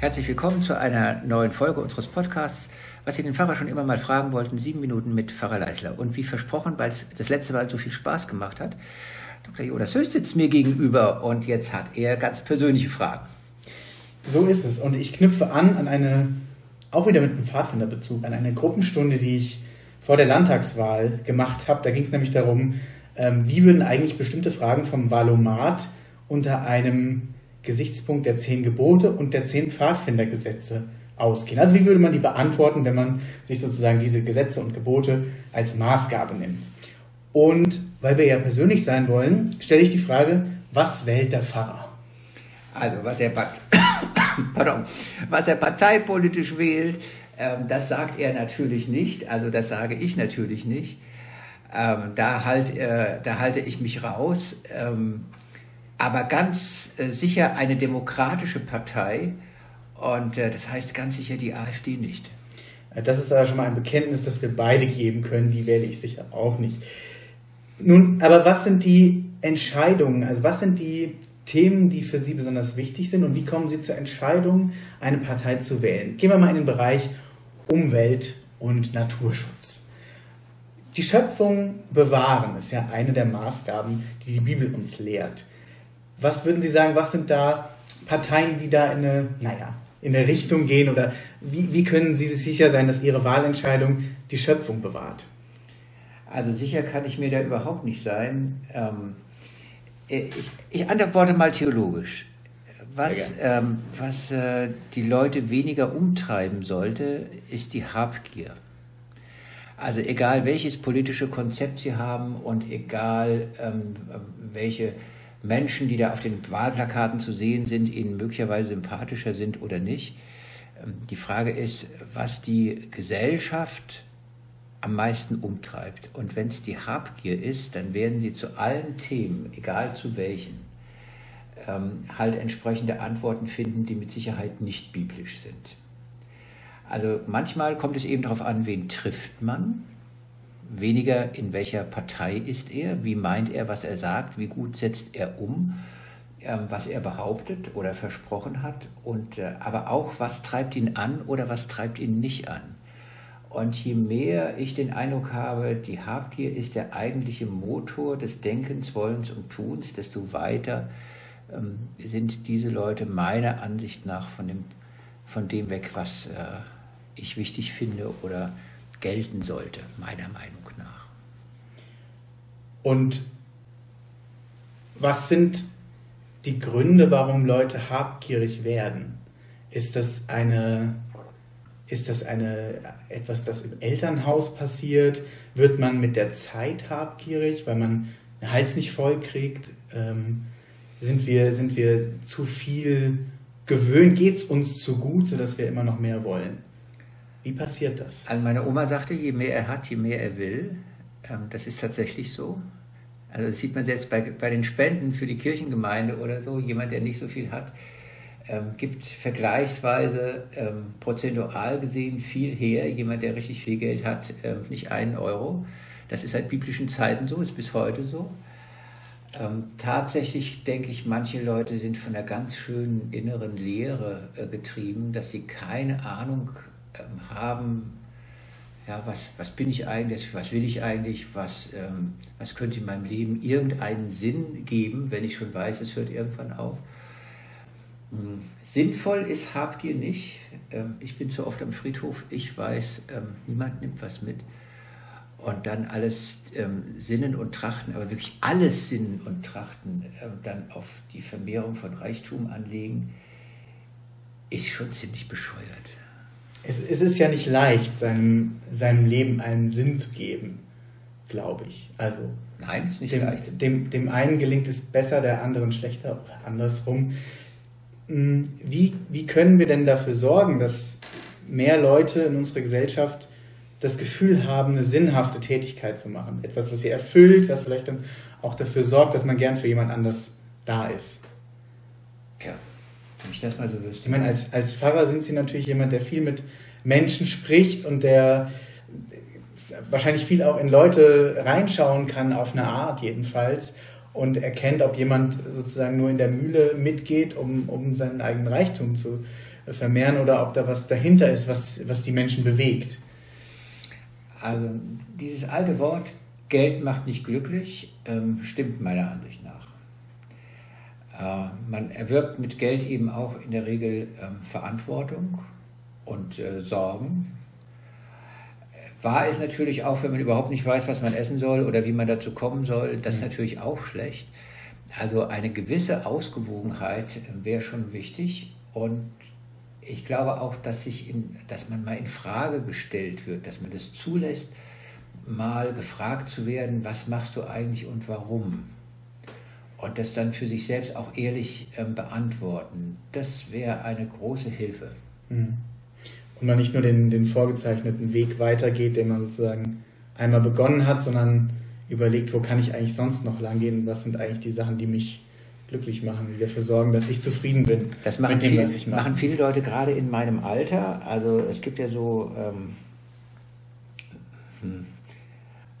Herzlich willkommen zu einer neuen Folge unseres Podcasts. Was Sie den Pfarrer schon immer mal fragen wollten, sieben Minuten mit Pfarrer Leisler. Und wie versprochen, weil es das letzte Mal so viel Spaß gemacht hat, Dr. Jonas Höchst sitzt mir gegenüber und jetzt hat er ganz persönliche Fragen. So ist es. Und ich knüpfe an an eine, auch wieder mit einem Pfadfinderbezug, an eine Gruppenstunde, die ich vor der Landtagswahl gemacht habe. Da ging es nämlich darum, ähm, wie würden eigentlich bestimmte Fragen vom Valomat unter einem Gesichtspunkt der zehn Gebote und der zehn Pfadfindergesetze ausgehen. Also wie würde man die beantworten, wenn man sich sozusagen diese Gesetze und Gebote als Maßgabe nimmt? Und weil wir ja persönlich sein wollen, stelle ich die Frage, was wählt der Pfarrer? Also was er, Pardon, was er parteipolitisch wählt, ähm, das sagt er natürlich nicht, also das sage ich natürlich nicht. Ähm, da, halt, äh, da halte ich mich raus. Aber ganz äh, sicher eine demokratische Partei und äh, das heißt ganz sicher die AfD nicht. Äh, das ist aber schon mal ein Bekenntnis, das wir beide geben können, die wähle ich sicher auch nicht. Nun, aber was sind die Entscheidungen, also was sind die Themen, die für Sie besonders wichtig sind und wie kommen Sie zur Entscheidung, eine Partei zu wählen? Gehen wir mal in den Bereich Umwelt und Naturschutz. Die Schöpfung bewahren ist ja eine der Maßgaben, die die Bibel uns lehrt. Was würden Sie sagen, was sind da Parteien, die da in eine, naja, in eine Richtung gehen oder wie, wie können Sie sich sicher sein, dass Ihre Wahlentscheidung die Schöpfung bewahrt? Also sicher kann ich mir da überhaupt nicht sein. Ähm, ich, ich, antworte mal theologisch. Was, ähm, was äh, die Leute weniger umtreiben sollte, ist die Habgier. Also egal welches politische Konzept sie haben und egal ähm, welche Menschen, die da auf den Wahlplakaten zu sehen sind, ihnen möglicherweise sympathischer sind oder nicht. Ähm, die Frage ist, was die Gesellschaft am meisten umtreibt. Und wenn es die Habgier ist, dann werden sie zu allen Themen, egal zu welchen, ähm, halt entsprechende Antworten finden, die mit Sicherheit nicht biblisch sind. Also manchmal kommt es eben darauf an, wen trifft man weniger in welcher Partei ist er, wie meint er, was er sagt, wie gut setzt er um, ähm, was er behauptet oder versprochen hat, und äh, aber auch, was treibt ihn an oder was treibt ihn nicht an. Und je mehr ich den Eindruck habe, die Habgier ist der eigentliche Motor des Denkens, Wollens und Tuns, desto weiter ähm, sind diese Leute meiner Ansicht nach von dem, von dem weg, was äh, ich wichtig finde oder gelten sollte, meiner Meinung nach. Und was sind die Gründe, warum Leute habgierig werden? Ist das eine ist das eine, etwas, das im Elternhaus passiert? Wird man mit der Zeit habgierig, weil man den Hals nicht voll kriegt? Ähm, sind, wir, sind wir zu viel gewöhnt? Geht es uns zu gut, sodass wir immer noch mehr wollen? Wie passiert das? Also meine Oma sagte, je mehr er hat, je mehr er will. Ähm, das ist tatsächlich so. Also das sieht man selbst bei, bei den Spenden für die Kirchengemeinde oder so. Jemand, der nicht so viel hat, ähm, gibt vergleichsweise ähm, prozentual gesehen viel her. Jemand, der richtig viel Geld hat, ähm, nicht einen Euro. Das ist seit biblischen Zeiten so, ist bis heute so. Ähm, tatsächlich denke ich, manche Leute sind von einer ganz schönen inneren Leere äh, getrieben, dass sie keine Ahnung ähm, haben, ja, was, was bin ich eigentlich, was will ich eigentlich, was, ähm, was könnte in meinem Leben irgendeinen Sinn geben, wenn ich schon weiß, es hört irgendwann auf. Ähm, sinnvoll ist Habgier nicht. Ähm, ich bin zu oft am Friedhof, ich weiß, ähm, niemand nimmt was mit. Und dann alles ähm, Sinnen und Trachten, aber wirklich alles Sinnen und Trachten dann auf die Vermehrung von Reichtum anlegen, ist schon ziemlich bescheuert es, es ist ja nicht leicht, seinem, seinem Leben einen Sinn zu geben, glaube ich. Also Nein, ist nicht dem, leicht. Dem, dem einen gelingt es besser, der anderen schlechter oder andersrum. Hm, wie, wie können wir denn dafür sorgen, dass mehr Leute in unserer Gesellschaft das Gefühl haben, eine sinnhafte Tätigkeit zu machen? Etwas, was sie erfüllt, was vielleicht dann auch dafür sorgt, dass man gern für jemand anders da ist. Tja, wenn ich das mal so wüsste. Ich meine, als, als Pfarrer sind Sie natürlich jemand, der viel mit Menschen spricht und der wahrscheinlich viel auch in Leute reinschauen kann, auf eine Art jedenfalls. und erkennt, ob jemand sozusagen nur in der Mühle mitgeht, um, um seinen eigenen Reichtum zu vermehren oder ob da was dahinter ist, was, was die Menschen bewegt. Also dieses alte Wort, Geld macht nicht glücklich, ähm, stimmt meiner Ansicht nach. Äh, man erwirbt mit Geld eben auch in der Regel ähm, Verantwortung und äh, Sorgen. Wahr ist natürlich auch, wenn man überhaupt nicht weiß, was man essen soll oder wie man dazu kommen soll, das ist mhm. natürlich auch schlecht. Also eine gewisse Ausgewogenheit äh, wäre schon wichtig und ich glaube auch, dass, sich in, dass man mal in Frage gestellt wird, dass man das zulässt, mal gefragt zu werden, was machst du eigentlich und warum? Und das dann für sich selbst auch ehrlich ähm, beantworten, das wäre eine große Hilfe. Mhm. Und man nicht nur den, den vorgezeichneten Weg weitergeht, den man sozusagen einmal begonnen hat, sondern überlegt, wo kann ich eigentlich sonst noch lang gehen und was sind eigentlich die Sachen, die mich glücklich machen, die dafür sorgen, dass ich zufrieden bin. Das machen, dem, viele, machen viele Leute gerade in meinem Alter. Also es gibt ja so, ähm, hm,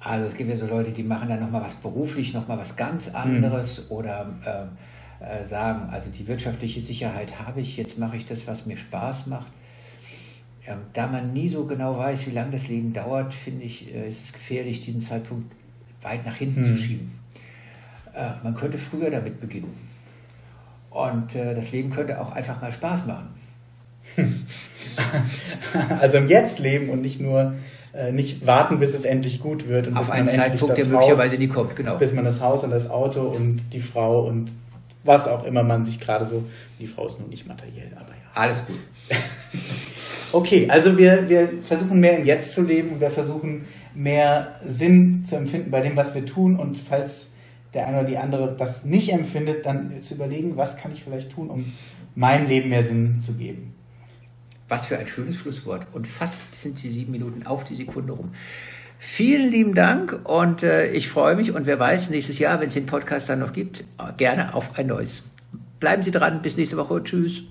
also es gibt ja so Leute, die machen dann nochmal was beruflich, nochmal was ganz anderes mhm. oder äh, äh, sagen, also die wirtschaftliche Sicherheit habe ich, jetzt mache ich das, was mir Spaß macht. Ähm, da man nie so genau weiß, wie lange das Leben dauert, finde ich, äh, ist es gefährlich, diesen Zeitpunkt weit nach hinten mhm. zu schieben. Äh, man könnte früher damit beginnen. Und äh, das Leben könnte auch einfach mal Spaß machen. also im Jetzt leben und nicht nur äh, nicht warten, bis es endlich gut wird und auf einen Zeitpunkt, der möglicherweise nie kommt, genau. Bis man das Haus und das Auto und die Frau und was auch immer man sich gerade so. Die Frau ist nun nicht materiell, aber ja. Alles gut. okay, also wir, wir versuchen mehr im Jetzt zu leben und wir versuchen mehr Sinn zu empfinden bei dem, was wir tun und falls der eine oder die andere das nicht empfindet, dann zu überlegen, was kann ich vielleicht tun, um meinem Leben mehr Sinn zu geben. Was für ein schönes Schlusswort. Und fast sind die sieben Minuten auf die Sekunde rum. Vielen lieben Dank und äh, ich freue mich und wer weiß, nächstes Jahr, wenn es den Podcast dann noch gibt, gerne auf ein neues. Bleiben Sie dran, bis nächste Woche. Tschüss.